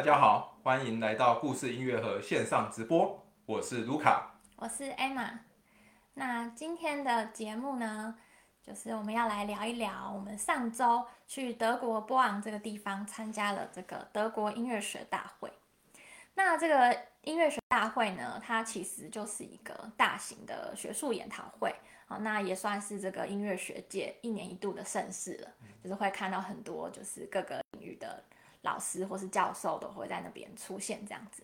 大家好，欢迎来到故事音乐盒线上直播，我是卢卡，我是 Emma。那今天的节目呢，就是我们要来聊一聊我们上周去德国波昂这个地方参加了这个德国音乐学大会。那这个音乐学大会呢，它其实就是一个大型的学术研讨会，好，那也算是这个音乐学界一年一度的盛事了，就是会看到很多就是各个领域的。老师或是教授都会在那边出现，这样子。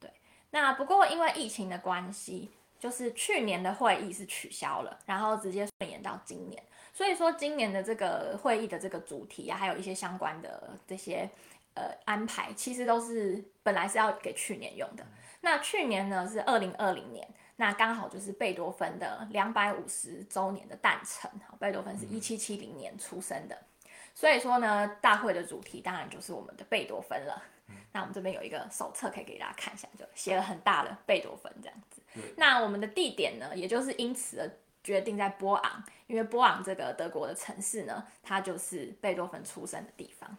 对，那不过因为疫情的关系，就是去年的会议是取消了，然后直接顺延到今年。所以说今年的这个会议的这个主题啊，还有一些相关的这些呃安排，其实都是本来是要给去年用的。那去年呢是二零二零年，那刚好就是贝多芬的两百五十周年的诞辰。贝多芬是一七七零年出生的。所以说呢，大会的主题当然就是我们的贝多芬了。那我们这边有一个手册可以给大家看一下，就写了很大的贝多芬这样子。那我们的地点呢，也就是因此而决定在波昂，因为波昂这个德国的城市呢，它就是贝多芬出生的地方。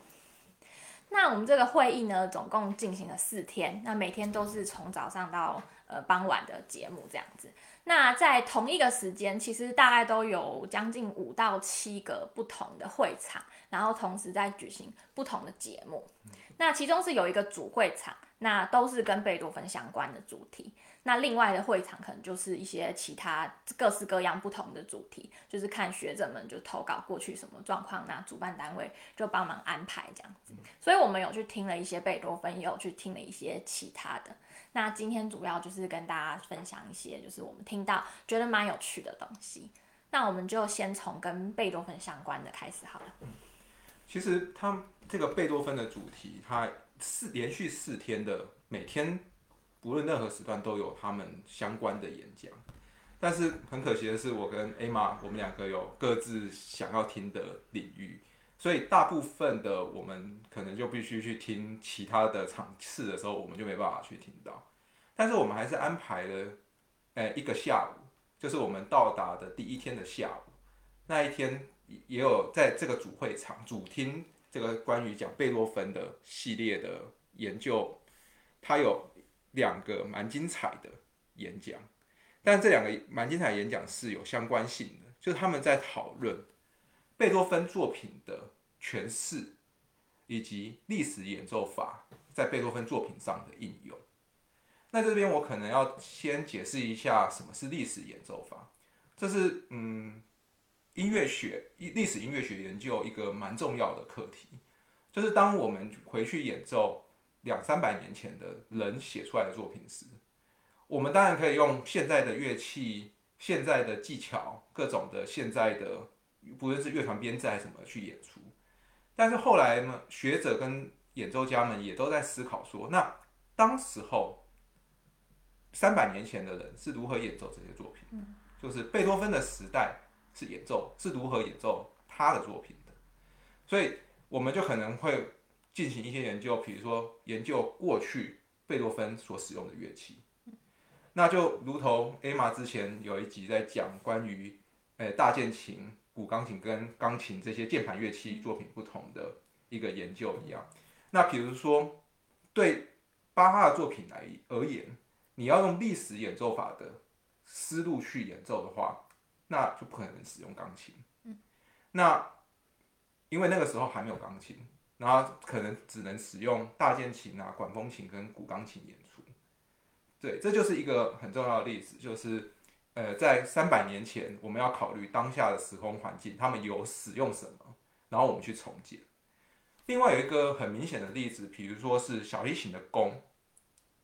那我们这个会议呢，总共进行了四天，那每天都是从早上到呃傍晚的节目这样子。那在同一个时间，其实大概都有将近五到七个不同的会场，然后同时在举行不同的节目。那其中是有一个主会场，那都是跟贝多芬相关的主题。那另外的会场可能就是一些其他各式各样不同的主题，就是看学者们就投稿过去什么状况，那主办单位就帮忙安排这样子。所以我们有去听了一些贝多芬，也有去听了一些其他的。那今天主要就是跟大家分享一些，就是我们听到觉得蛮有趣的东西。那我们就先从跟贝多芬相关的开始好了。其实他这个贝多芬的主题，他四连续四天的每天。不论任何时段都有他们相关的演讲，但是很可惜的是，我跟艾玛我们两个有各自想要听的领域，所以大部分的我们可能就必须去听其他的场次的时候，我们就没办法去听到。但是我们还是安排了，呃，一个下午，就是我们到达的第一天的下午，那一天也有在这个主会场主听这个关于讲贝多芬的系列的研究，它有。两个蛮精彩的演讲，但这两个蛮精彩的演讲是有相关性的，就是他们在讨论贝多芬作品的诠释，以及历史演奏法在贝多芬作品上的应用。那这边我可能要先解释一下什么是历史演奏法，这是嗯音乐学历史音乐学研究一个蛮重要的课题，就是当我们回去演奏。两三百年前的人写出来的作品时，我们当然可以用现在的乐器、现在的技巧、各种的现在的，不论是乐团编制还是什么去演出。但是后来呢，学者跟演奏家们也都在思考说，那当时候三百年前的人是如何演奏这些作品？就是贝多芬的时代是演奏是如何演奏他的作品的？所以我们就可能会。进行一些研究，比如说研究过去贝多芬所使用的乐器，那就如同 Emma 之前有一集在讲关于，诶大键琴、古钢琴跟钢琴这些键盘乐器作品不同的一个研究一样。那比如说对巴哈的作品来而言，你要用历史演奏法的思路去演奏的话，那就不可能使用钢琴。那因为那个时候还没有钢琴。然后可能只能使用大键琴啊、管风琴跟古钢琴演出，对，这就是一个很重要的例子，就是呃，在三百年前，我们要考虑当下的时空环境，他们有使用什么，然后我们去重建。另外有一个很明显的例子，比如说是小提琴的弓，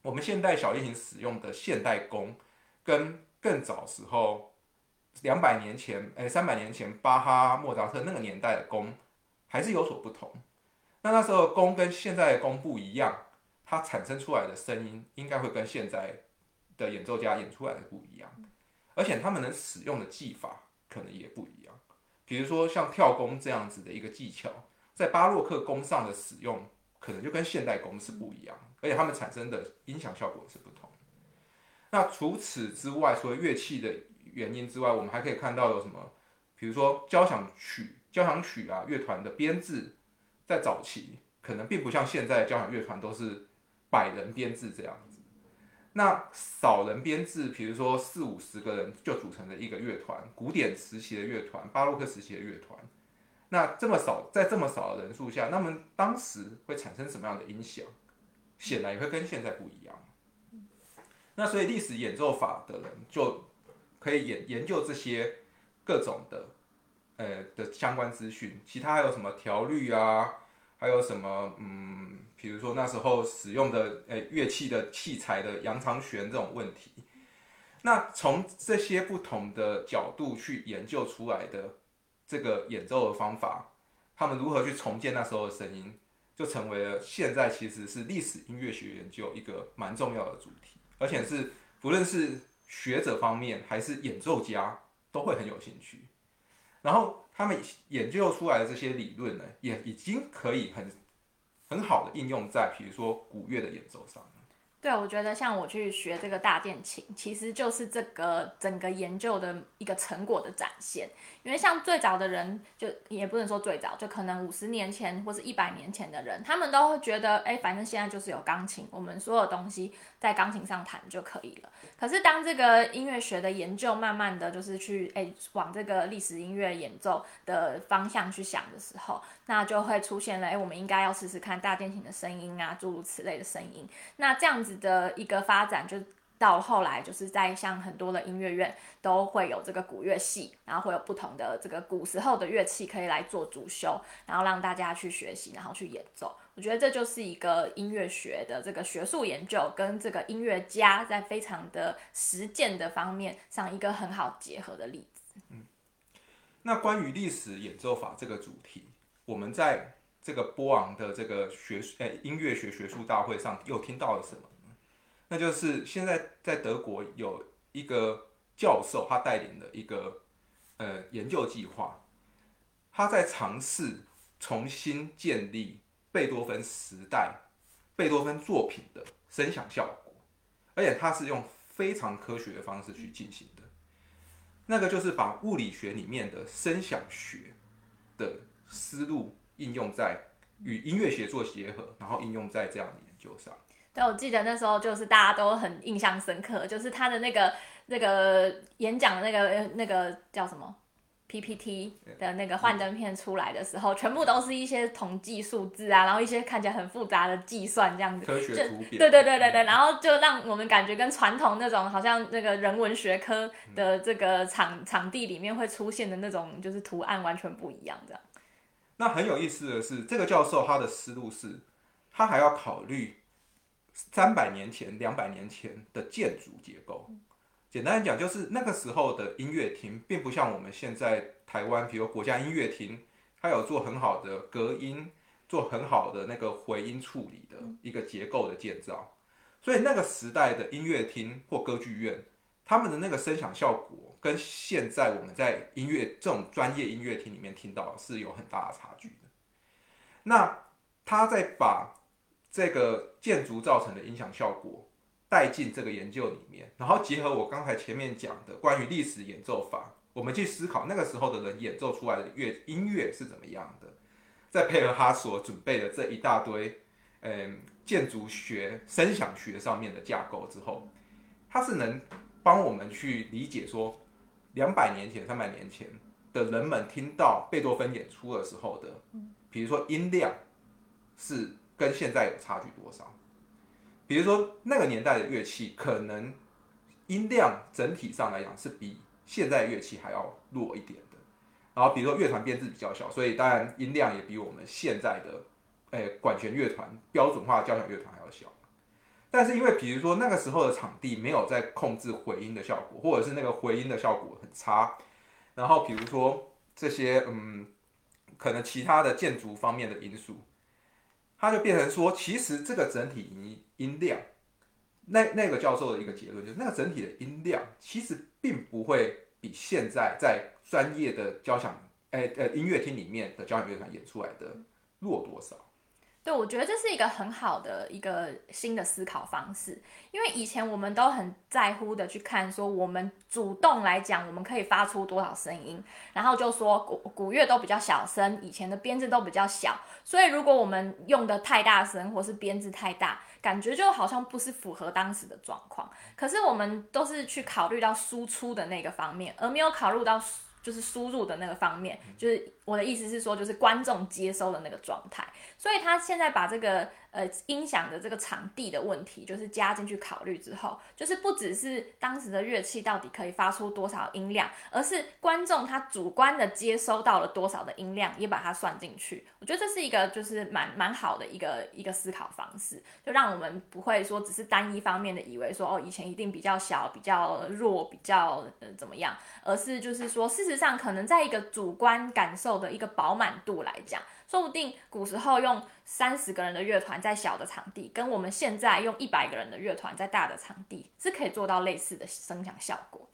我们现代小提琴使用的现代弓，跟更早时候两百年前、哎三百年前巴哈、莫扎特那个年代的弓，还是有所不同。那那时候弓跟现在的弓不一样，它产生出来的声音应该会跟现在的演奏家演出来的不一样，而且他们能使用的技法可能也不一样。比如说像跳弓这样子的一个技巧，在巴洛克弓上的使用，可能就跟现代弓是不一样，而且他们产生的音响效果是不同。那除此之外，除了乐器的原因之外，我们还可以看到有什么？比如说交响曲、交响曲啊，乐团的编制。在早期，可能并不像现在交响乐团都是百人编制这样。那少人编制，比如说四五十个人就组成了一个乐团，古典时期的乐团，巴洛克时期的乐团。那这么少，在这么少的人数下，那么当时会产生什么样的影响？显然也会跟现在不一样。那所以历史演奏法的人就可以研研究这些各种的呃的相关资讯，其他还有什么调律啊，还有什么嗯，比如说那时候使用的呃乐器的器材的扬长弦这种问题，那从这些不同的角度去研究出来的这个演奏的方法，他们如何去重建那时候的声音，就成为了现在其实是历史音乐学研究一个蛮重要的主题。而且是不论是学者方面还是演奏家都会很有兴趣，然后他们研究出来的这些理论呢，也已经可以很很好的应用在比如说古乐的演奏上。对，我觉得像我去学这个大键琴，其实就是这个整个研究的一个成果的展现。因为像最早的人，就也不能说最早，就可能五十年前或是一百年前的人，他们都会觉得，哎，反正现在就是有钢琴，我们所有东西在钢琴上弹就可以了。可是当这个音乐学的研究慢慢的就是去，哎，往这个历史音乐演奏的方向去想的时候，那就会出现了，哎，我们应该要试试看大键琴的声音啊，诸如此类的声音。那这样子的一个发展就。到后来，就是在像很多的音乐院都会有这个古乐系，然后会有不同的这个古时候的乐器可以来做主修，然后让大家去学习，然后去演奏。我觉得这就是一个音乐学的这个学术研究跟这个音乐家在非常的实践的方面上一个很好结合的例子。嗯，那关于历史演奏法这个主题，我们在这个波昂的这个学呃音乐学学术大会上又听到了什么？那就是现在在德国有一个教授，他带领的一个呃研究计划，他在尝试重新建立贝多芬时代贝多芬作品的声响效果，而且他是用非常科学的方式去进行的。那个就是把物理学里面的声响学的思路应用在与音乐学做结合，然后应用在这样的研究上。对，我记得那时候就是大家都很印象深刻，就是他的那个那个演讲的那个那个叫什么？PPT 的那个幻灯片出来的时候，全部都是一些统计数字啊，然后一些看起来很复杂的计算这样子，科学图表，对对对对对，然后就让我们感觉跟传统那种好像那个人文学科的这个场场地里面会出现的那种就是图案完全不一样这样。那很有意思的是，这个教授他的思路是，他还要考虑。三百年前、两百年前的建筑结构，简单讲，就是那个时候的音乐厅，并不像我们现在台湾，比如国家音乐厅，它有做很好的隔音，做很好的那个回音处理的一个结构的建造。所以那个时代的音乐厅或歌剧院，他们的那个声响效果，跟现在我们在音乐这种专业音乐厅里面听到是有很大的差距的。那他在把。这个建筑造成的影响效果带进这个研究里面，然后结合我刚才前面讲的关于历史演奏法，我们去思考那个时候的人演奏出来的乐音乐是怎么样的，再配合他所准备的这一大堆，嗯，建筑学、声响学上面的架构之后，他是能帮我们去理解说，两百年前、三百年前的人们听到贝多芬演出的时候的，比如说音量是。跟现在有差距多少？比如说那个年代的乐器，可能音量整体上来讲是比现在乐器还要弱一点的。然后比如说乐团编制比较小，所以当然音量也比我们现在的诶管弦乐团标准化交响乐团还要小。但是因为比如说那个时候的场地没有在控制回音的效果，或者是那个回音的效果差，然后比如说这些嗯，可能其他的建筑方面的因素。它就变成说，其实这个整体音音量，那那个教授的一个结论就是，那个整体的音量其实并不会比现在在专业的交响，诶呃音乐厅里面的交响乐团演出来的弱多少。对，我觉得这是一个很好的一个新的思考方式，因为以前我们都很在乎的去看说，我们主动来讲，我们可以发出多少声音，然后就说古古乐都比较小声，以前的编制都比较小，所以如果我们用的太大声，或是编制太大，感觉就好像不是符合当时的状况。可是我们都是去考虑到输出的那个方面，而没有考虑到就是输入的那个方面，就是我的意思是说，就是观众接收的那个状态。所以他现在把这个呃音响的这个场地的问题，就是加进去考虑之后，就是不只是当时的乐器到底可以发出多少音量，而是观众他主观的接收到了多少的音量，也把它算进去。我觉得这是一个就是蛮蛮好的一个一个思考方式，就让我们不会说只是单一方面的以为说哦以前一定比较小、比较弱、比较呃怎么样，而是就是说事实上可能在一个主观感受的一个饱满度来讲。说不定古时候用三十个人的乐团在小的场地，跟我们现在用一百个人的乐团在大的场地，是可以做到类似的声响效果。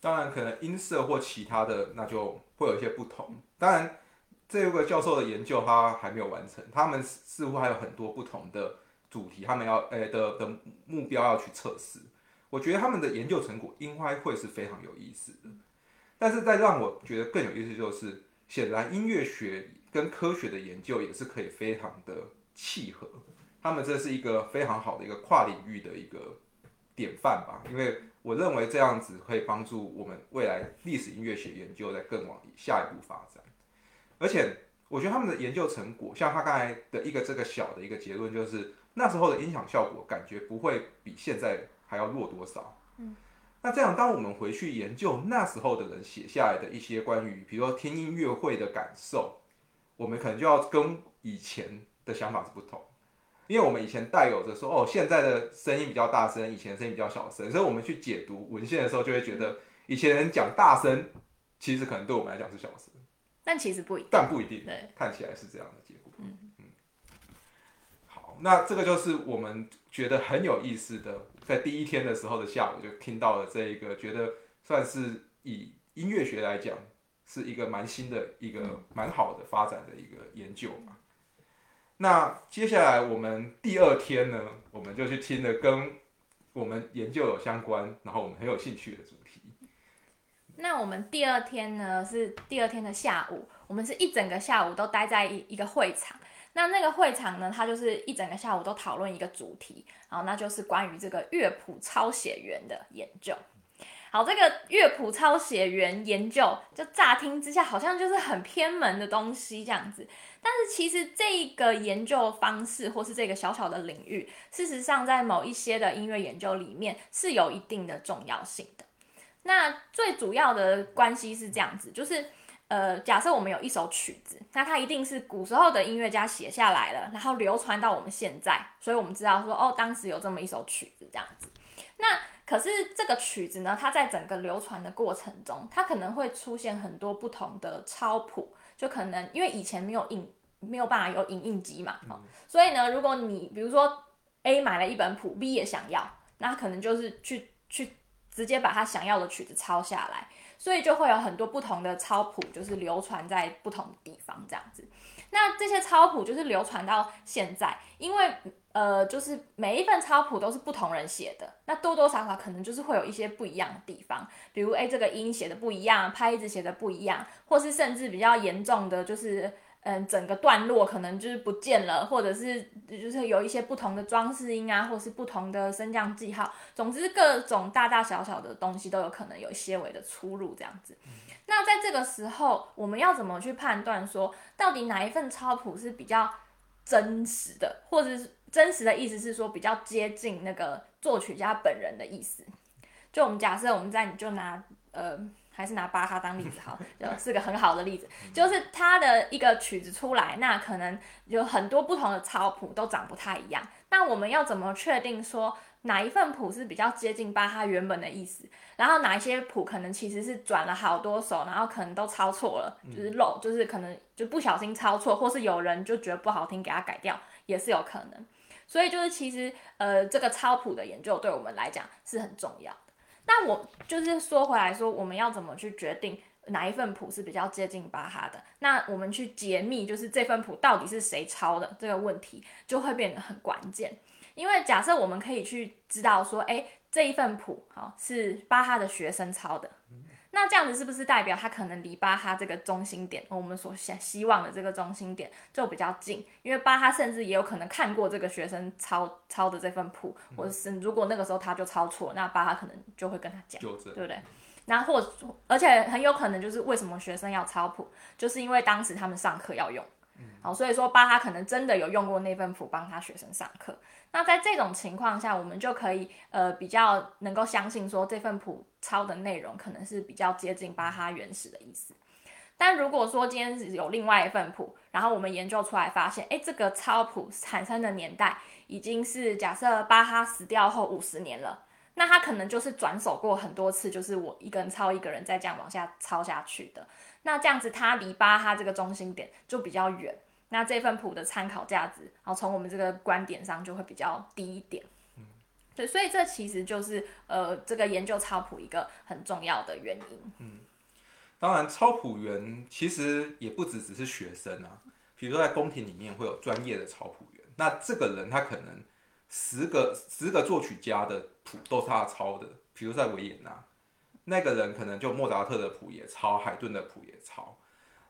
当然，可能音色或其他的，那就会有一些不同。当然，这个教授的研究他还没有完成，他们似乎还有很多不同的主题，他们要诶的的目标要去测试。我觉得他们的研究成果应该会是非常有意思的。但是，在让我觉得更有意思就是，显然音乐学。跟科学的研究也是可以非常的契合，他们这是一个非常好的一个跨领域的一个典范吧。因为我认为这样子可以帮助我们未来历史音乐学研究在更往下一步发展。而且我觉得他们的研究成果，像他刚才的一个这个小的一个结论，就是那时候的音响效果感觉不会比现在还要弱多少。嗯，那这样当我们回去研究那时候的人写下来的一些关于，比如说听音乐会的感受。我们可能就要跟以前的想法是不同，因为我们以前带有着说哦，现在的声音比较大声，以前声音比较小声，所以我们去解读文献的时候，就会觉得以前人讲大声，其实可能对我们来讲是小声，但其实不一定，但不一定，对，看起来是这样的结果。嗯嗯。好，那这个就是我们觉得很有意思的，在第一天的时候的下午就听到了这一个，觉得算是以音乐学来讲。是一个蛮新的一个蛮好的发展的一个研究嘛。那接下来我们第二天呢，我们就去听了跟我们研究有相关，然后我们很有兴趣的主题。那我们第二天呢是第二天的下午，我们是一整个下午都待在一一个会场。那那个会场呢，它就是一整个下午都讨论一个主题，然后那就是关于这个乐谱抄写员的研究。好，这个乐谱抄写员研究，就乍听之下好像就是很偏门的东西这样子，但是其实这个研究方式或是这个小小的领域，事实上在某一些的音乐研究里面是有一定的重要性的。那最主要的关系是这样子，就是呃，假设我们有一首曲子，那它一定是古时候的音乐家写下来了，然后流传到我们现在，所以我们知道说，哦，当时有这么一首曲子这样子，那。可是这个曲子呢，它在整个流传的过程中，它可能会出现很多不同的抄谱，就可能因为以前没有印，没有办法有影印机嘛，所以呢，如果你比如说 A 买了一本谱，B 也想要，那可能就是去去直接把他想要的曲子抄下来，所以就会有很多不同的抄谱，就是流传在不同的地方这样子。那这些抄谱就是流传到现在，因为。呃，就是每一份抄谱都是不同人写的，那多多少少可能就是会有一些不一样的地方，比如哎，这个音写的不一样，拍子写的不一样，或是甚至比较严重的，就是嗯，整个段落可能就是不见了，或者是就是有一些不同的装饰音啊，或是不同的升降记号，总之各种大大小小的东西都有可能有些微的出入这样子。那在这个时候，我们要怎么去判断说，到底哪一份超谱是比较真实的，或者是？真实的意思是说比较接近那个作曲家本人的意思。就我们假设我们在你就拿呃还是拿巴哈当例子好，就是个很好的例子，就是他的一个曲子出来，那可能有很多不同的抄谱都长不太一样。那我们要怎么确定说哪一份谱是比较接近巴哈原本的意思？然后哪一些谱可能其实是转了好多首，然后可能都抄错了，就是漏，就是可能就不小心抄错，或是有人就觉得不好听给他改掉，也是有可能。所以就是其实呃这个抄谱的研究对我们来讲是很重要的。那我就是说回来说，我们要怎么去决定哪一份谱是比较接近巴哈的，那我们去解密，就是这份谱到底是谁抄的这个问题，就会变得很关键。因为假设我们可以去知道说，哎，这一份谱好是巴哈的学生抄的，那这样子是不是代表他可能离巴哈这个中心点，我们所想希望的这个中心点就比较近？因为巴哈甚至也有可能看过这个学生抄抄的这份谱，或者是如果那个时候他就抄错，那巴哈可能就会跟他讲，对不对？那或而且很有可能就是为什么学生要抄谱，就是因为当时他们上课要用，好，所以说巴哈可能真的有用过那份谱帮他学生上课。那在这种情况下，我们就可以呃比较能够相信说这份谱抄的内容可能是比较接近巴哈原始的意思。但如果说今天有另外一份谱，然后我们研究出来发现，哎，这个抄谱产生的年代已经是假设巴哈死掉后五十年了。那他可能就是转手过很多次，就是我一个人抄一个人，再这样往下抄下去的。那这样子，他离巴哈这个中心点就比较远。那这份谱的参考价值，然后从我们这个观点上就会比较低一点。嗯，对，所以这其实就是呃，这个研究抄谱一个很重要的原因。嗯，当然，抄谱员其实也不只只是学生啊，比如说在宫廷里面会有专业的抄谱员，那这个人他可能。十个十个作曲家的谱都是他抄的，比如在维也纳，那个人可能就莫扎特的谱也抄，海顿的谱也抄。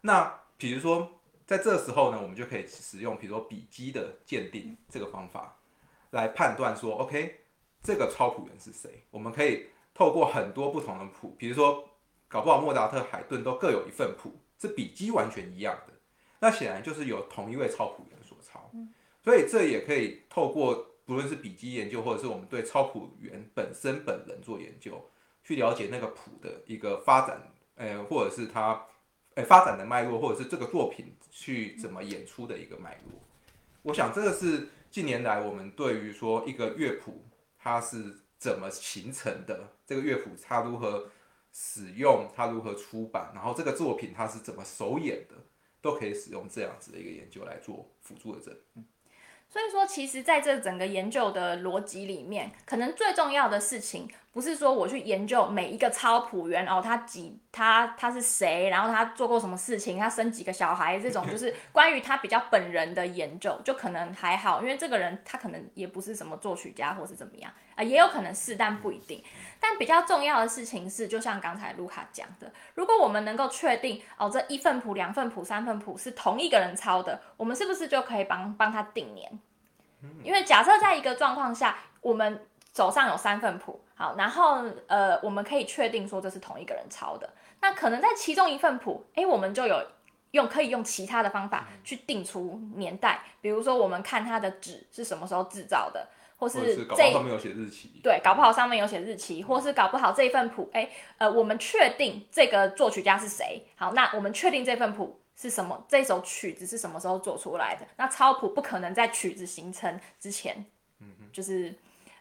那比如说在这时候呢，我们就可以使用比如说笔迹的鉴定这个方法来判断说，OK，这个超谱人是谁？我们可以透过很多不同的谱，比如说搞不好莫扎特、海顿都各有一份谱，是笔迹完全一样的，那显然就是有同一位超谱员所抄。所以这也可以透过。不论是笔记研究，或者是我们对超谱员本身本人做研究，去了解那个谱的一个发展，呃，或者是它，呃，发展的脉络，或者是这个作品去怎么演出的一个脉络。我想这个是近年来我们对于说一个乐谱它是怎么形成的，这个乐谱它如何使用，它如何出版，然后这个作品它是怎么首演的，都可以使用这样子的一个研究来做辅助的证。所以说，其实在这整个研究的逻辑里面，可能最重要的事情。不是说我去研究每一个抄谱员哦，他几他他是谁，然后他做过什么事情，他生几个小孩，这种就是 关于他比较本人的研究，就可能还好，因为这个人他可能也不是什么作曲家或是怎么样啊，也有可能是，但不一定。但比较重要的事情是，就像刚才卢卡讲的，如果我们能够确定哦，这一份谱、两份谱、三份谱是同一个人抄的，我们是不是就可以帮帮他定年？因为假设在一个状况下，我们手上有三份谱。好，然后呃，我们可以确定说这是同一个人抄的。那可能在其中一份谱，哎，我们就有用可以用其他的方法去定出年代，比如说我们看它的纸是什么时候制造的，或是这上面有写日期。对，搞不好上面有写日期，或是搞不好这一份谱，哎，呃，我们确定这个作曲家是谁。好，那我们确定这份谱是什么，这首曲子是什么时候做出来的？那抄谱不可能在曲子形成之前，嗯就是。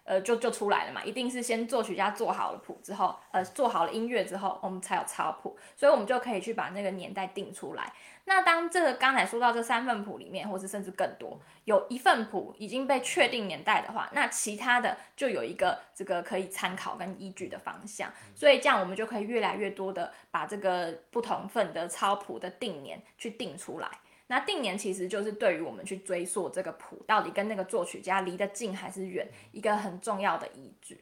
呃，就就出来了嘛，一定是先作曲家做好了谱之后，呃，做好了音乐之后，我们才有抄谱，所以我们就可以去把那个年代定出来。那当这个刚才说到这三份谱里面，或是甚至更多，有一份谱已经被确定年代的话，那其他的就有一个这个可以参考跟依据的方向。所以这样我们就可以越来越多的把这个不同份的抄谱的定年去定出来。那定年其实就是对于我们去追溯这个谱到底跟那个作曲家离得近还是远，一个很重要的依据。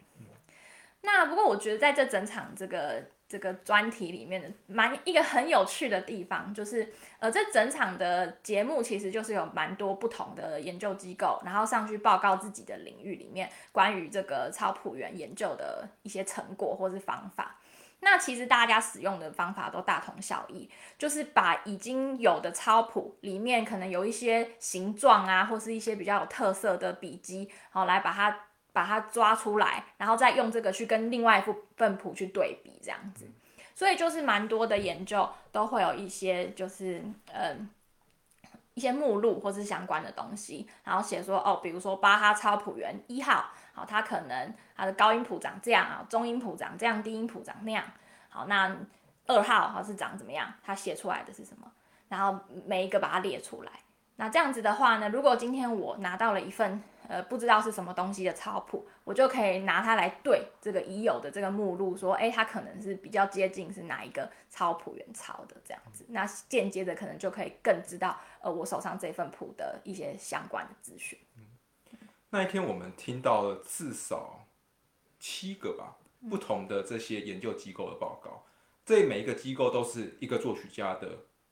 那不过我觉得在这整场这个这个专题里面的蛮一个很有趣的地方，就是呃这整场的节目其实就是有蛮多不同的研究机构，然后上去报告自己的领域里面关于这个超谱员研究的一些成果或是方法。那其实大家使用的方法都大同小异，就是把已经有的抄谱里面可能有一些形状啊，或是一些比较有特色的笔迹，好来把它把它抓出来，然后再用这个去跟另外一份谱去对比，这样子。所以就是蛮多的研究都会有一些就是嗯一些目录或是相关的东西，然后写说哦，比如说巴哈抄谱员一号。它可能它的高音谱长这样啊，中音谱长这样，低音谱长那样。好，那二号好是长怎么样？它写出来的是什么？然后每一个把它列出来。那这样子的话呢，如果今天我拿到了一份呃不知道是什么东西的草谱，我就可以拿它来对这个已有的这个目录，说，哎，它可能是比较接近是哪一个草谱原抄的这样子。那间接的可能就可以更知道呃我手上这份谱的一些相关的资讯。那一天我们听到了至少七个吧不同的这些研究机构的报告，这每一个机构都是一个作曲家的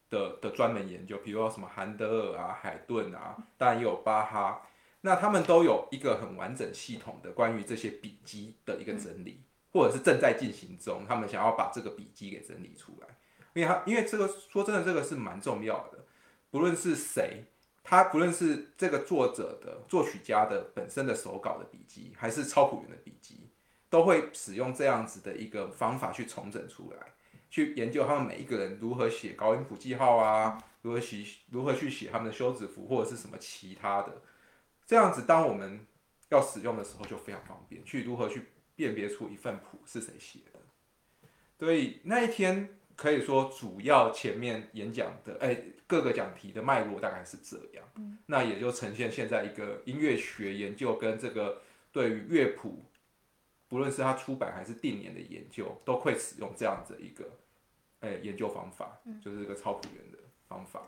的的专门研究，比如说什么韩德尔啊、海顿啊，当然也有巴哈，那他们都有一个很完整系统的关于这些笔记的一个整理，或者是正在进行中，他们想要把这个笔记给整理出来，因为他因为这个说真的，这个是蛮重要的，不论是谁。他不论是这个作者的作曲家的本身的手稿的笔记，还是抄谱员的笔记，都会使用这样子的一个方法去重整出来，去研究他们每一个人如何写高音谱记号啊，如何写如何去写他们的休止符或者是什么其他的，这样子当我们要使用的时候就非常方便，去如何去辨别出一份谱是谁写的。所以那一天可以说主要前面演讲的，哎。各个讲题的脉络大概是这样，那也就呈现现在一个音乐学研究跟这个对于乐谱，不论是它出版还是定年的研究，都会使用这样子一个，诶研究方法，就是这个超谱员的方法。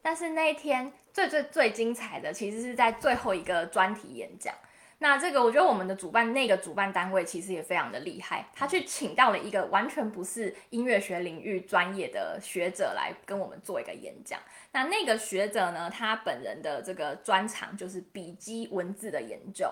但是那一天最最最精彩的，其实是在最后一个专题演讲。那这个，我觉得我们的主办那个主办单位其实也非常的厉害，他去请到了一个完全不是音乐学领域专业的学者来跟我们做一个演讲。那那个学者呢，他本人的这个专长就是笔记文字的研究。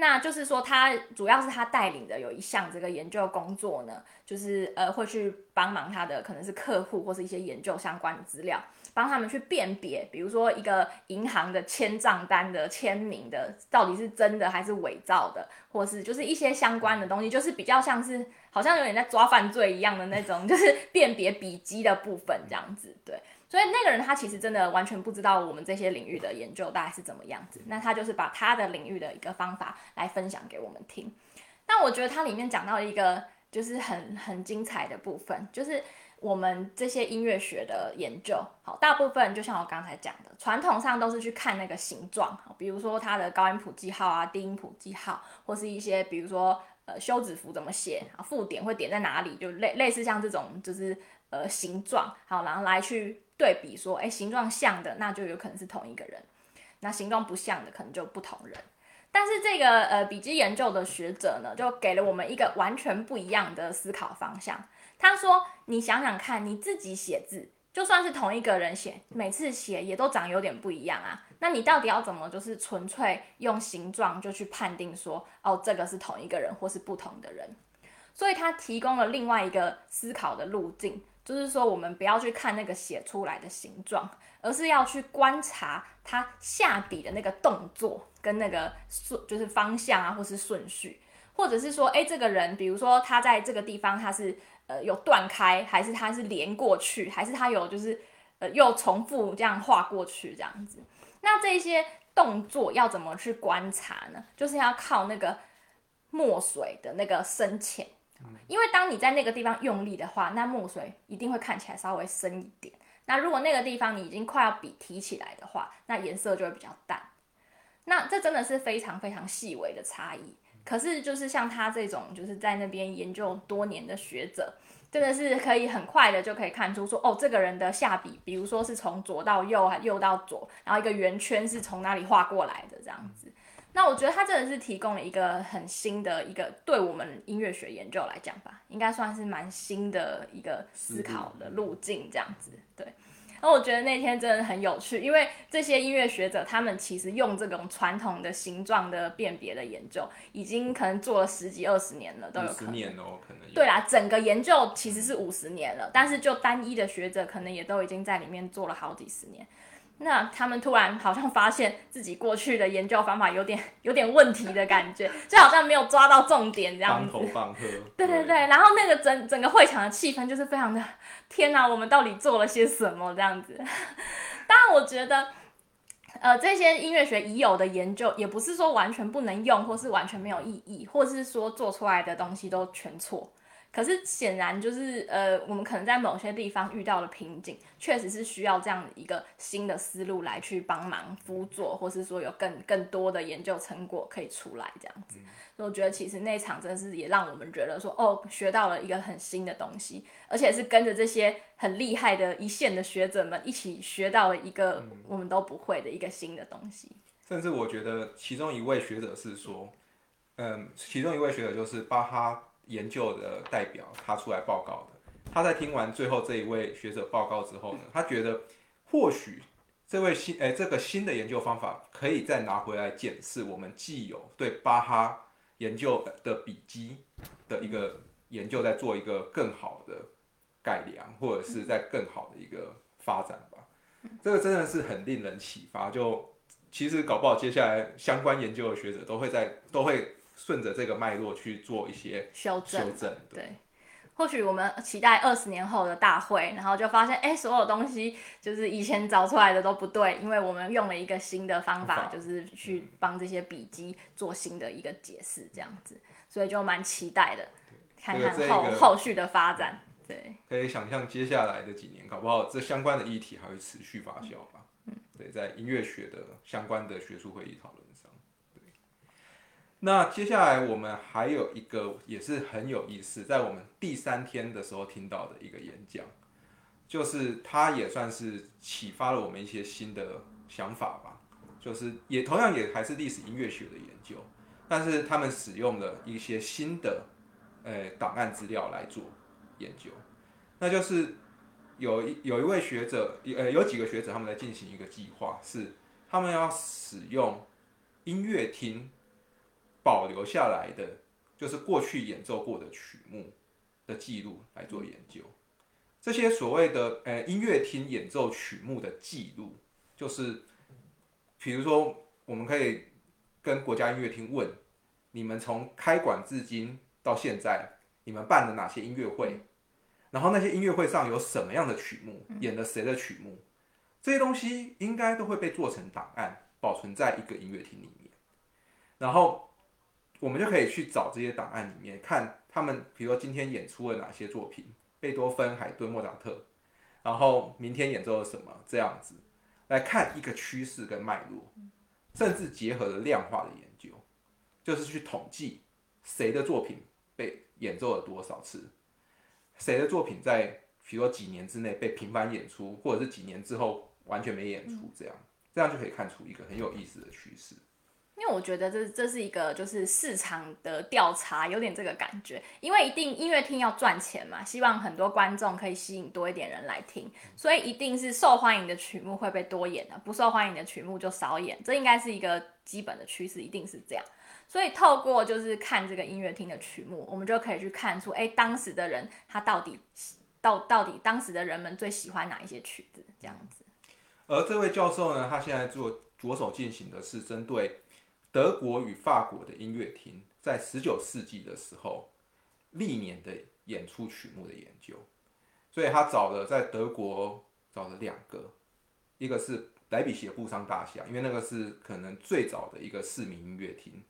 那就是说，他主要是他带领的有一项这个研究工作呢，就是呃会去帮忙他的可能是客户或是一些研究相关的资料。帮他们去辨别，比如说一个银行的签账单的签名的到底是真的还是伪造的，或是就是一些相关的东西，就是比较像是好像有点在抓犯罪一样的那种，就是辨别笔迹的部分这样子。对，所以那个人他其实真的完全不知道我们这些领域的研究大概是怎么样子，那他就是把他的领域的一个方法来分享给我们听。那我觉得它里面讲到一个就是很很精彩的部分，就是。我们这些音乐学的研究，好，大部分就像我刚才讲的，传统上都是去看那个形状，比如说它的高音谱记号啊、低音谱记号，或是一些比如说呃休止符怎么写啊，附点会点在哪里，就类类似像这种就是呃形状，好，然后来去对比说，哎，形状像的那就有可能是同一个人，那形状不像的可能就不同人。但是这个呃笔记研究的学者呢，就给了我们一个完全不一样的思考方向。他说：“你想想看，你自己写字，就算是同一个人写，每次写也都长有点不一样啊。那你到底要怎么，就是纯粹用形状就去判定说，哦，这个是同一个人或是不同的人？所以他提供了另外一个思考的路径，就是说，我们不要去看那个写出来的形状，而是要去观察他下笔的那个动作跟那个顺，就是方向啊，或是顺序，或者是说，诶，这个人，比如说他在这个地方，他是。”呃，有断开，还是它是连过去，还是它有就是呃又重复这样画过去这样子？那这些动作要怎么去观察呢？就是要靠那个墨水的那个深浅，因为当你在那个地方用力的话，那墨水一定会看起来稍微深一点。那如果那个地方你已经快要笔提起来的话，那颜色就会比较淡。那这真的是非常非常细微的差异。可是，就是像他这种，就是在那边研究多年的学者，真的是可以很快的就可以看出说，哦，这个人的下笔，比如说是从左到右，还右到左，然后一个圆圈是从哪里画过来的这样子。那我觉得他真的是提供了一个很新的一个，对我们音乐学研究来讲吧，应该算是蛮新的一个思考的路径这样子，对。那我觉得那天真的很有趣，因为这些音乐学者他们其实用这种传统的形状的辨别的研究，已经可能做了十几二十年了，都有可能。十年哦，可能。对啦，整个研究其实是五十年了，但是就单一的学者，可能也都已经在里面做了好几十年。那他们突然好像发现自己过去的研究方法有点有点问题的感觉，就好像没有抓到重点这样子。头放喝。对对对，然后那个整整个会场的气氛就是非常的，天哪，我们到底做了些什么这样子？当然，我觉得，呃，这些音乐学已有的研究也不是说完全不能用，或是完全没有意义，或是说做出来的东西都全错。可是显然就是呃，我们可能在某些地方遇到了瓶颈，确实是需要这样一个新的思路来去帮忙辅佐，或是说有更更多的研究成果可以出来这样子。所以我觉得其实那场真的是也让我们觉得说，哦，学到了一个很新的东西，而且是跟着这些很厉害的一线的学者们一起学到了一个我们都不会的一个新的东西。甚至我觉得其中一位学者是说，嗯，其中一位学者就是巴哈研究的代表，他出来报告的。他在听完最后这一位学者报告之后呢，他觉得或许这位新诶这个新的研究方法可以再拿回来检视我们既有对巴哈研究的笔记的一个研究，在做一个更好的改良，或者是在更好的一个发展吧。这个真的是很令人启发。就其实搞不好接下来相关研究的学者都会在都会顺着这个脉络去做一些修正，修正。对，或许我们期待二十年后的大会，然后就发现，哎，所有东西就是以前找出来的都不对，因为我们用了一个新的方法，就是去帮这些笔记做新的一个解释，这样子，所以就蛮期待的，看看后后续的发展。对，可以想象接下来的几年，搞不好这相关的议题还会持续发酵吧。嗯对，在音乐学的相关的学术会议讨论。那接下来我们还有一个也是很有意思，在我们第三天的时候听到的一个演讲，就是它也算是启发了我们一些新的想法吧。就是也同样也还是历史音乐学的研究，但是他们使用了一些新的呃档案资料来做研究，那就是。有一有一位学者，呃，有几个学者，他们在进行一个计划，是他们要使用音乐厅保留下来的，就是过去演奏过的曲目的记录来做研究。这些所谓的呃音乐厅演奏曲目的记录，就是比如说，我们可以跟国家音乐厅问，你们从开馆至今到现在，你们办了哪些音乐会？然后那些音乐会上有什么样的曲目，演了谁的曲目，这些东西应该都会被做成档案，保存在一个音乐厅里面。然后我们就可以去找这些档案里面，看他们，比如说今天演出了哪些作品，贝多芬、海顿、莫扎特，然后明天演奏了什么，这样子来看一个趋势跟脉络，甚至结合了量化的研究，就是去统计谁的作品被演奏了多少次。谁的作品在，比如说几年之内被频繁演出，或者是几年之后完全没演出，这样，这样就可以看出一个很有意思的趋势。因为我觉得这这是一个就是市场的调查，有点这个感觉。因为一定音乐厅要赚钱嘛，希望很多观众可以吸引多一点人来听，所以一定是受欢迎的曲目会被多演的，不受欢迎的曲目就少演。这应该是一个基本的趋势，一定是这样。所以透过就是看这个音乐厅的曲目，我们就可以去看出，哎，当时的人他到底到到底当时的人们最喜欢哪一些曲子这样子。而这位教授呢，他现在做着手进行的是针对德国与法国的音乐厅在十九世纪的时候历年的演出曲目的研究。所以他找了在德国找了两个，一个是莱比锡的布商大厦，因为那个是可能最早的一个市民音乐厅。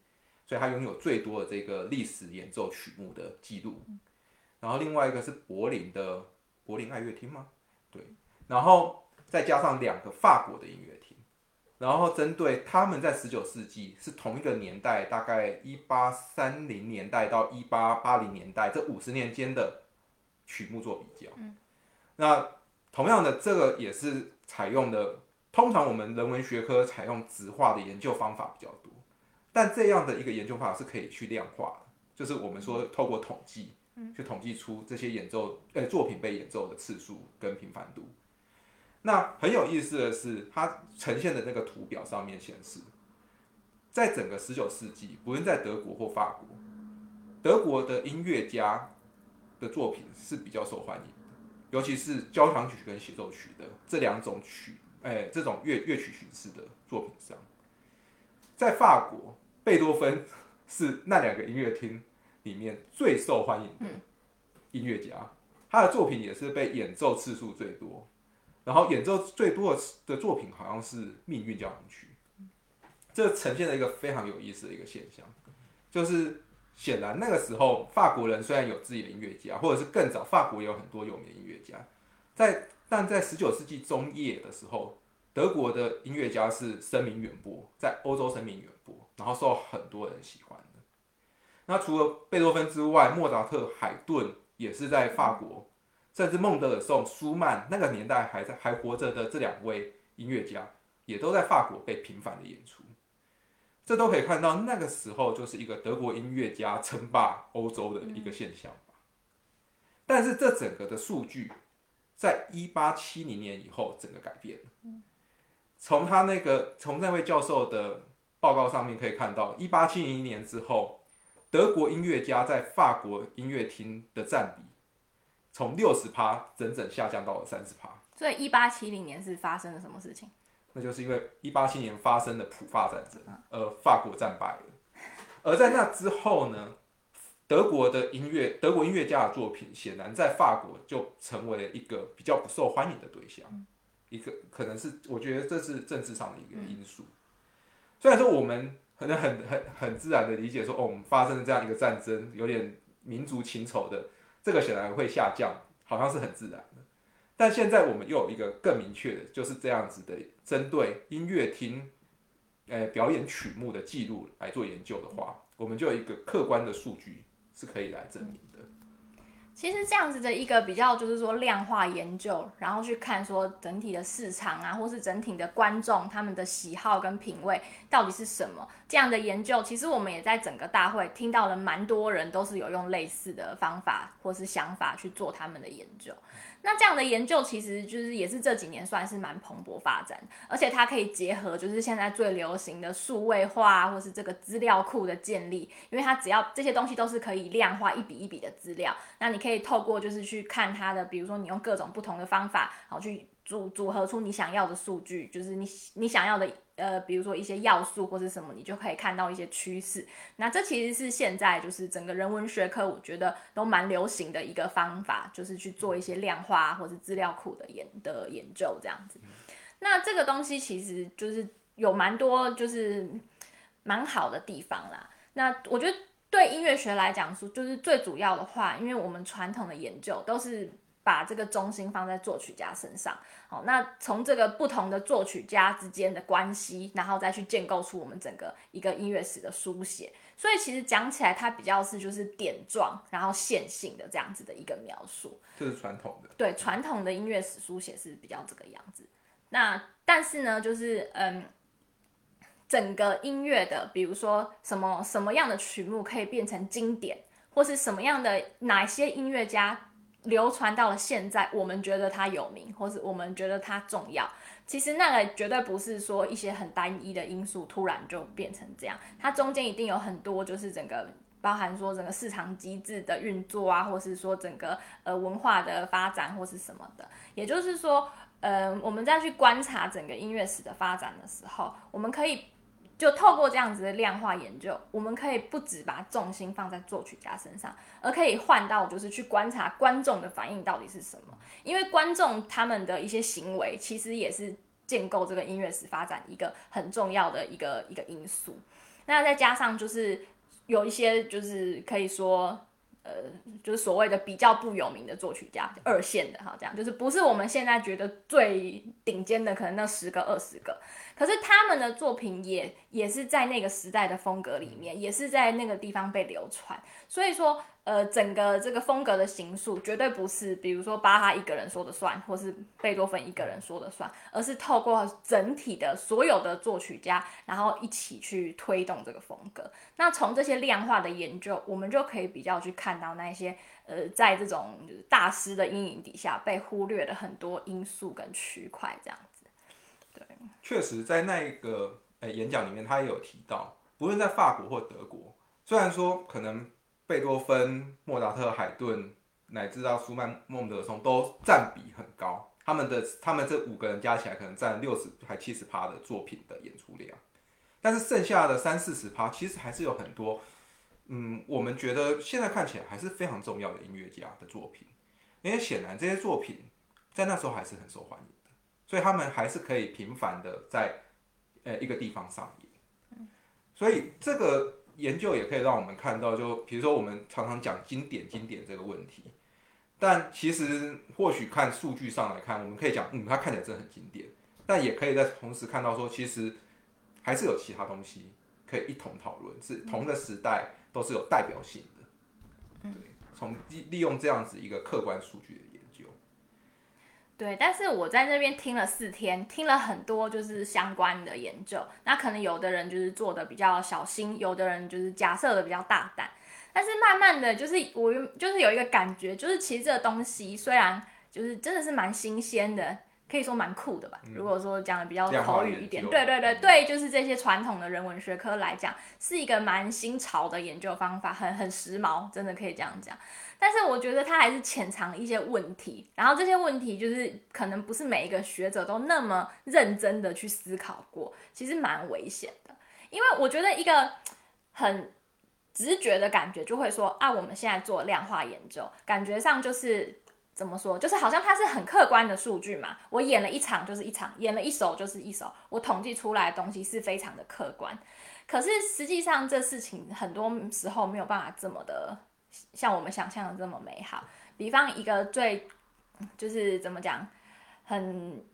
所以他拥有最多的这个历史演奏曲目的记录，然后另外一个是柏林的柏林爱乐厅吗？对，然后再加上两个法国的音乐厅，然后针对他们在十九世纪是同一个年代，大概一八三零年代到一八八零年代这五十年间的曲目做比较。那同样的，这个也是采用的，通常我们人文学科采用直化的研究方法比较多。但这样的一个研究方法是可以去量化的，就是我们说透过统计，去统计出这些演奏呃作品被演奏的次数跟频繁度。那很有意思的是，它呈现的那个图表上面显示，在整个十九世纪，不论在德国或法国，德国的音乐家的作品是比较受欢迎的，尤其是交响曲跟协奏曲的这两种曲，哎，这种乐乐曲形式的作品上，在法国。贝多芬 是那两个音乐厅里面最受欢迎的音乐家，他的作品也是被演奏次数最多，然后演奏最多的的作品好像是《命运交响曲》，这呈现了一个非常有意思的一个现象，就是显然那个时候法国人虽然有自己的音乐家，或者是更早法国也有很多有名的音乐家，在但在十九世纪中叶的时候，德国的音乐家是声名远播，在欧洲声名远播，然后受很多人喜欢的。那除了贝多芬之外，莫扎特、海顿也是在法国，甚至孟德尔颂、舒曼那个年代还在还活着的这两位音乐家，也都在法国被频繁的演出。这都可以看到，那个时候就是一个德国音乐家称霸欧洲的一个现象吧。但是这整个的数据，在一八七零年以后整个改变了。从他那个从那位教授的报告上面可以看到，一八七零年之后，德国音乐家在法国音乐厅的占比，从六十趴整整下降到了三十趴。所以一八七零年是发生了什么事情？那就是因为一八七年发生的普法战争，而法国战败了。而在那之后呢，德国的音乐，德国音乐家的作品，显然在法国就成为了一个比较不受欢迎的对象。一个可能是，我觉得这是政治上的一个因素。虽然说我们可能很很很自然的理解说，哦，我们发生了这样一个战争，有点民族情仇的，这个显然会下降，好像是很自然的。但现在我们又有一个更明确的，就是这样子的，针对音乐厅，呃，表演曲目的记录来做研究的话，我们就有一个客观的数据是可以来证明的。其实这样子的一个比较，就是说量化研究，然后去看说整体的市场啊，或是整体的观众他们的喜好跟品味到底是什么，这样的研究，其实我们也在整个大会听到了蛮多人都是有用类似的方法或是想法去做他们的研究。那这样的研究其实就是也是这几年算是蛮蓬勃发展，而且它可以结合就是现在最流行的数位化或是这个资料库的建立，因为它只要这些东西都是可以量化一笔一笔的资料，那你可以透过就是去看它的，比如说你用各种不同的方法，好去组组合出你想要的数据，就是你你想要的。呃，比如说一些要素或是什么，你就可以看到一些趋势。那这其实是现在就是整个人文学科，我觉得都蛮流行的一个方法，就是去做一些量化或是资料库的研的研究这样子。那这个东西其实就是有蛮多就是蛮好的地方啦。那我觉得对音乐学来讲说，就是最主要的话，因为我们传统的研究都是。把这个中心放在作曲家身上，好，那从这个不同的作曲家之间的关系，然后再去建构出我们整个一个音乐史的书写。所以其实讲起来，它比较是就是点状，然后线性的这样子的一个描述。这是传统的。对，传统的音乐史书写是比较这个样子。那但是呢，就是嗯，整个音乐的，比如说什么什么样的曲目可以变成经典，或是什么样的哪些音乐家。流传到了现在，我们觉得它有名，或是我们觉得它重要。其实那个绝对不是说一些很单一的因素突然就变成这样，它中间一定有很多，就是整个包含说整个市场机制的运作啊，或是说整个呃文化的发展或是什么的。也就是说，呃，我们再去观察整个音乐史的发展的时候，我们可以。就透过这样子的量化研究，我们可以不止把重心放在作曲家身上，而可以换到就是去观察观众的反应到底是什么。因为观众他们的一些行为，其实也是建构这个音乐史发展一个很重要的一个一个因素。那再加上就是有一些就是可以说。呃，就是所谓的比较不有名的作曲家，二线的哈，这样就是不是我们现在觉得最顶尖的，可能那十个二十个，可是他们的作品也也是在那个时代的风格里面，也是在那个地方被流传，所以说。呃，整个这个风格的形塑绝对不是，比如说巴哈一个人说的算，或是贝多芬一个人说的算，而是透过整体的所有的作曲家，然后一起去推动这个风格。那从这些量化的研究，我们就可以比较去看到那些呃，在这种大师的阴影底下被忽略的很多因素跟区块，这样。确实，在那个呃演讲里面，他也有提到，不论在法国或德国，虽然说可能。贝多芬、莫扎特、海顿，乃至到舒曼、孟德松，都占比很高。他们的他们这五个人加起来，可能占六十还七十趴的作品的演出量。但是剩下的三四十趴，其实还是有很多，嗯，我们觉得现在看起来还是非常重要的音乐家的作品。因为显然这些作品在那时候还是很受欢迎，所以他们还是可以频繁的在呃一个地方上演。所以这个。研究也可以让我们看到，就比如说我们常常讲经典经典这个问题，但其实或许看数据上来看，我们可以讲，嗯，它看起来真的很经典，但也可以在同时看到说，其实还是有其他东西可以一同讨论，是同个时代都是有代表性的。对，从利利用这样子一个客观数据。对，但是我在那边听了四天，听了很多就是相关的研究。那可能有的人就是做的比较小心，有的人就是假设的比较大胆。但是慢慢的就是我就是有一个感觉，就是其实这个东西虽然就是真的是蛮新鲜的。可以说蛮酷的吧。如果说讲的比较口语一点，对对对对，就是这些传统的人文学科来讲，是一个蛮新潮的研究方法，很很时髦，真的可以这样讲。但是我觉得它还是潜藏一些问题，然后这些问题就是可能不是每一个学者都那么认真的去思考过，其实蛮危险的。因为我觉得一个很直觉的感觉就会说啊，我们现在做量化研究，感觉上就是。怎么说？就是好像它是很客观的数据嘛。我演了一场就是一场，演了一首就是一首。我统计出来的东西是非常的客观。可是实际上这事情很多时候没有办法这么的像我们想象的这么美好。比方一个最就是怎么讲很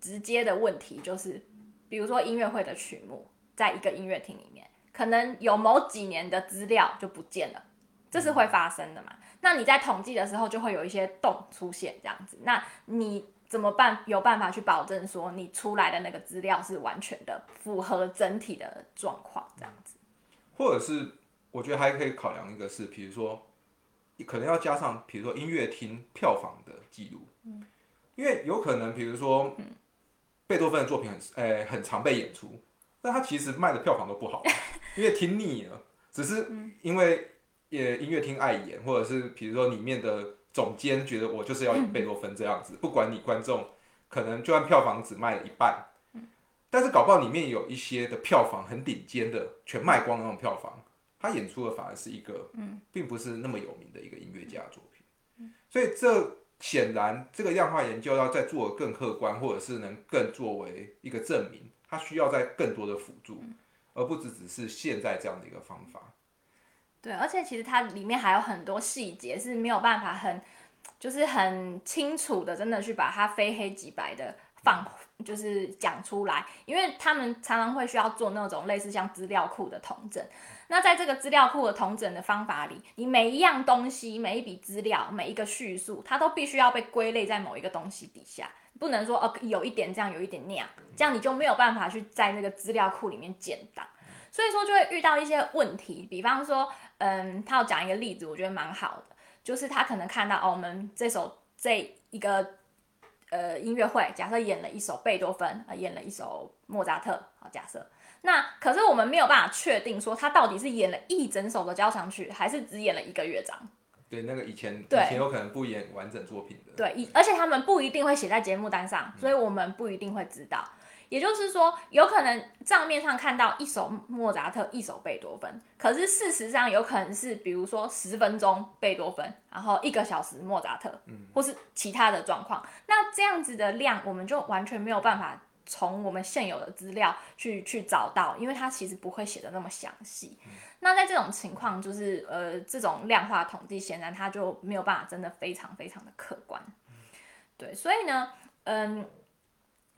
直接的问题，就是比如说音乐会的曲目，在一个音乐厅里面，可能有某几年的资料就不见了，这是会发生的嘛？那你在统计的时候就会有一些洞出现，这样子，那你怎么办？有办法去保证说你出来的那个资料是完全的符合整体的状况，这样子？或者是我觉得还可以考量一个是，比如说可能要加上，比如说音乐厅票房的记录，嗯，因为有可能比如说贝多芬的作品很诶很常被演出，但他其实卖的票房都不好，因为听腻了，只是因为。也音乐厅爱演，或者是比如说里面的总监觉得我就是要演贝多芬这样子，不管你观众可能就算票房只卖了一半，但是搞不好里面有一些的票房很顶尖的，全卖光那种票房，他演出的反而是一个，并不是那么有名的一个音乐家作品，所以这显然这个量化研究要再做的更客观，或者是能更作为一个证明，它需要在更多的辅助，而不只只是现在这样的一个方法。对，而且其实它里面还有很多细节是没有办法很，就是很清楚的，真的去把它非黑即白的放，就是讲出来，因为他们常常会需要做那种类似像资料库的统整。那在这个资料库的统整的方法里，你每一样东西、每一笔资料、每一个叙述，它都必须要被归类在某一个东西底下，不能说哦有一点这样，有一点那样，这样你就没有办法去在那个资料库里面建档。所以说就会遇到一些问题，比方说。嗯，他要讲一个例子，我觉得蛮好的，就是他可能看到哦，我们这首这一个呃音乐会，假设演了一首贝多芬，啊，演了一首莫扎特，好假设，那可是我们没有办法确定说他到底是演了一整首的交响曲，还是只演了一个乐章。对，那个以前以前有可能不演完整作品的。对，而且他们不一定会写在节目单上，所以我们不一定会知道。也就是说，有可能账面上看到一首莫扎特，一首贝多芬，可是事实上有可能是，比如说十分钟贝多芬，然后一个小时莫扎特，嗯，或是其他的状况。那这样子的量，我们就完全没有办法从我们现有的资料去去找到，因为它其实不会写的那么详细。那在这种情况，就是呃，这种量化统计显然它就没有办法真的非常非常的客观。对，所以呢，嗯。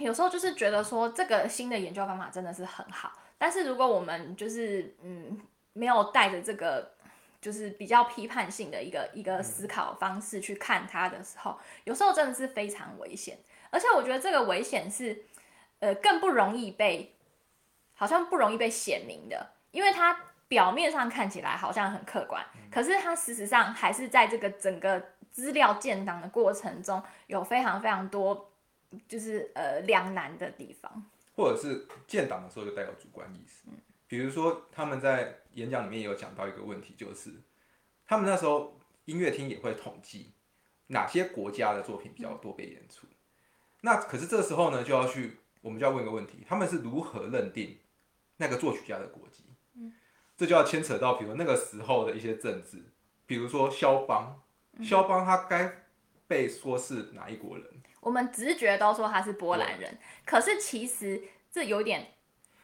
有时候就是觉得说这个新的研究方法真的是很好，但是如果我们就是嗯没有带着这个就是比较批判性的一个一个思考方式去看它的时候，有时候真的是非常危险。而且我觉得这个危险是呃更不容易被好像不容易被显明的，因为它表面上看起来好像很客观，可是它事实上还是在这个整个资料建档的过程中有非常非常多。就是呃两难的地方，或者是建党的时候就带有主观意识。嗯，比如说他们在演讲里面也有讲到一个问题，就是他们那时候音乐厅也会统计哪些国家的作品比较多被演出。那可是这时候呢，就要去我们就要问一个问题：他们是如何认定那个作曲家的国籍？嗯，这就要牵扯到比如那个时候的一些政治，比如说肖邦，肖邦他该被说是哪一国人？我们直觉都说他是波兰人，可是其实这有点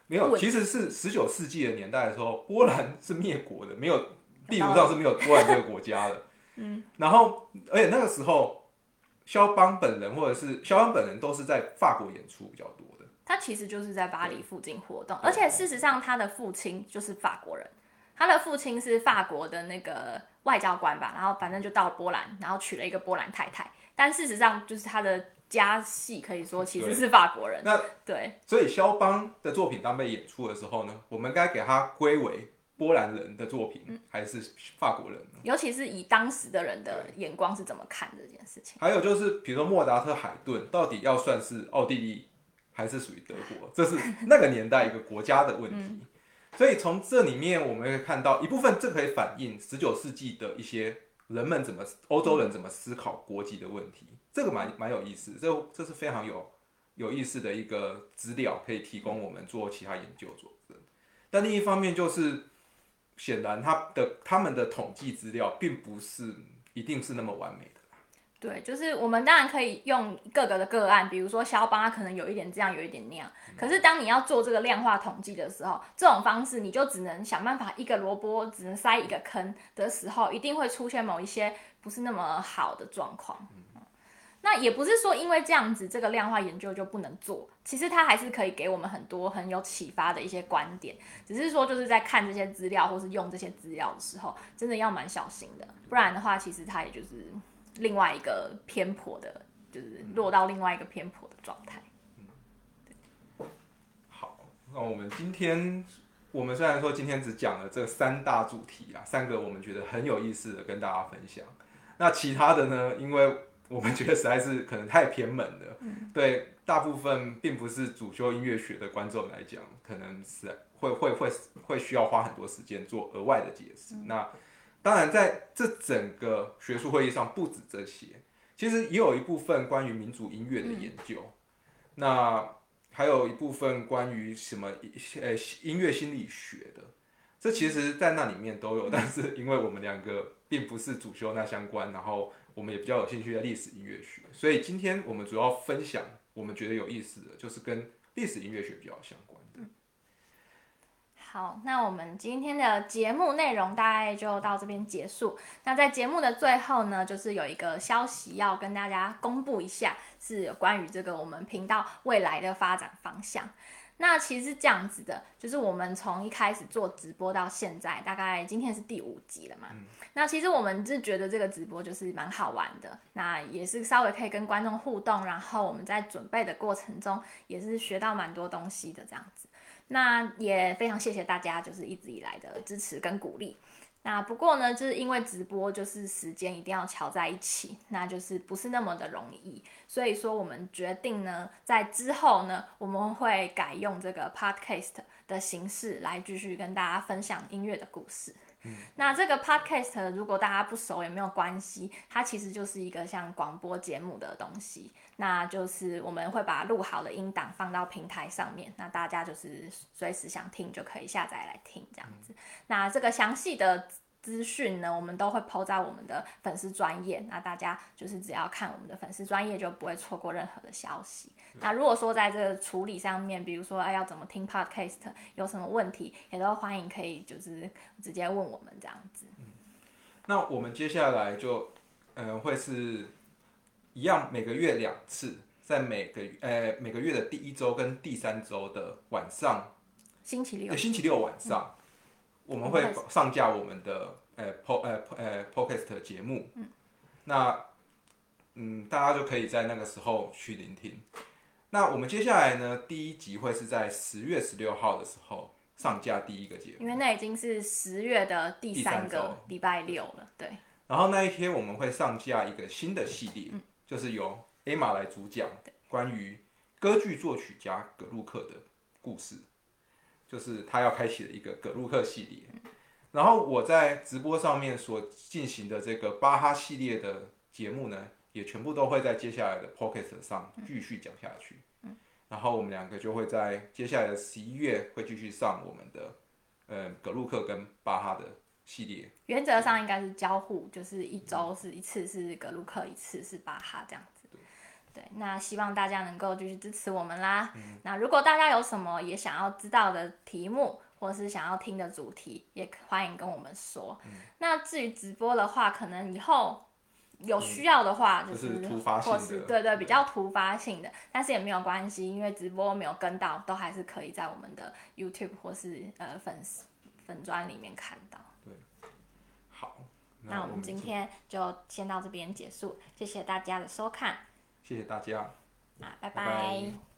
没有，其实是十九世纪的年代的时候，波兰是灭国的，没有地图上是没有波兰这个国家的。嗯，然后而且那个时候，肖邦本人或者是肖邦本人都是在法国演出比较多的。他其实就是在巴黎附近活动，而且事实上他的父亲就是法国人，他的父亲是法国的那个外交官吧，然后反正就到波兰，然后娶了一个波兰太太，但事实上就是他的家系可以说其实是法国人。那对，所以肖邦的作品当被演出的时候呢，我们该给他归为波兰人的作品，嗯还是法国人呢？尤其是以当时的人的眼光是怎么看这件事情。还有就是，比如说莫扎特、海顿，到底要算是奥地利还是属于德国？这是 那个年代一个国家的问题。所以从这里面我们会看到一部分，这可以反映十九世纪的一些人们怎么欧洲人怎么思考国籍的问题，这个蛮蛮有意思，这这是非常有有意思的一个资料，可以提供我们做其他研究做。但另一方面就是，显然他的他们的统计资料并不是一定是那么完美的。对，就是我们当然可以用各个的个案，比如说肖邦，他可能有一点这样，有一点那样。可是当你要做这个量化统计的时候，这种方式你就只能想办法一个萝卜只能塞一个坑的时候，一定会出现某一些不是那么好的状况。那也不是说因为这样子这个量化研究就不能做，其实它还是可以给我们很多很有启发的一些观点。只是说就是在看这些资料或是用这些资料的时候，真的要蛮小心的，不然的话，其实它也就是另外一个偏颇的，就是落到另外一个偏颇的状态。好，那我们今天，我们虽然说今天只讲了这三大主题啊，三个我们觉得很有意思的跟大家分享。那其他的呢，因为我们觉得实在是可能太偏门了，对大部分并不是主修音乐学的观众来讲，可能是会会会会需要花很多时间做额外的解释。那当然，在这整个学术会议上，不止这些，其实也有一部分关于民族音乐的研究。那还有一部分关于什么呃音乐心理学的，这其实在那里面都有，但是因为我们两个并不是主修那相关，然后我们也比较有兴趣在历史音乐学，所以今天我们主要分享我们觉得有意思的，就是跟历史音乐学比较相关的。好，那我们今天的节目内容大概就到这边结束。那在节目的最后呢，就是有一个消息要跟大家公布一下，是有关于这个我们频道未来的发展方向。那其实是这样子的，就是我们从一开始做直播到现在，大概今天是第五集了嘛。那其实我们是觉得这个直播就是蛮好玩的，那也是稍微可以跟观众互动，然后我们在准备的过程中也是学到蛮多东西的这样子。那也非常谢谢大家，就是一直以来的支持跟鼓励。那不过呢，就是因为直播就是时间一定要调在一起，那就是不是那么的容易，所以说我们决定呢，在之后呢，我们会改用这个 podcast 的形式来继续跟大家分享音乐的故事。那这个 podcast 如果大家不熟也没有关系，它其实就是一个像广播节目的东西。那就是我们会把录好的音档放到平台上面，那大家就是随时想听就可以下载来听这样子。那这个详细的资讯呢，我们都会 PO 在我们的粉丝专业，那大家就是只要看我们的粉丝专业，就不会错过任何的消息。那如果说在这个处理上面，比如说哎要怎么听 Podcast 有什么问题，也都欢迎可以就是直接问我们这样子。那我们接下来就，呃，会是一样，每个月两次，在每个呃每个月的第一周跟第三周的晚上，星期六。呃，星期六晚上，我们会上架我们的呃 po 呃呃 podcast 节目。那嗯，大家就可以在那个时候去聆听。那我们接下来呢，第一集会是在十月十六号的时候上架第一个节目。因为那已经是十月的第第三三个礼拜六了，对，然后那一天我们会上架一个新的系列，就是由 Emma 来主讲关于歌剧作曲家葛路克的故事，就是他要开启的一个葛鲁克系列。然后我在直播上面所进行的这个巴哈系列的节目呢，也全部都会在接下来的 p o c k e t 上继续讲下去。然后我们两个就会在接下来的十一月会继续上我们的呃葛鲁克跟巴哈的系列。原则上应该是交互，就是一周是一次是格鲁克，一次是巴哈这样子。对，那希望大家能够继续支持我们啦。嗯那如果大家有什么也想要知道的题目，或是想要听的主题，也欢迎跟我们说。嗯那至于直播的话，可能以后有需要的话，就就是突发性或的是对对比较突发性的，但是也没有关系，因为直播没有跟到，都还是可以在我们的 YouTube 或是呃粉丝粉专里面看到。好，那我们今天就先到这边结束，谢谢大家的收看，谢谢大家。啊，拜拜拜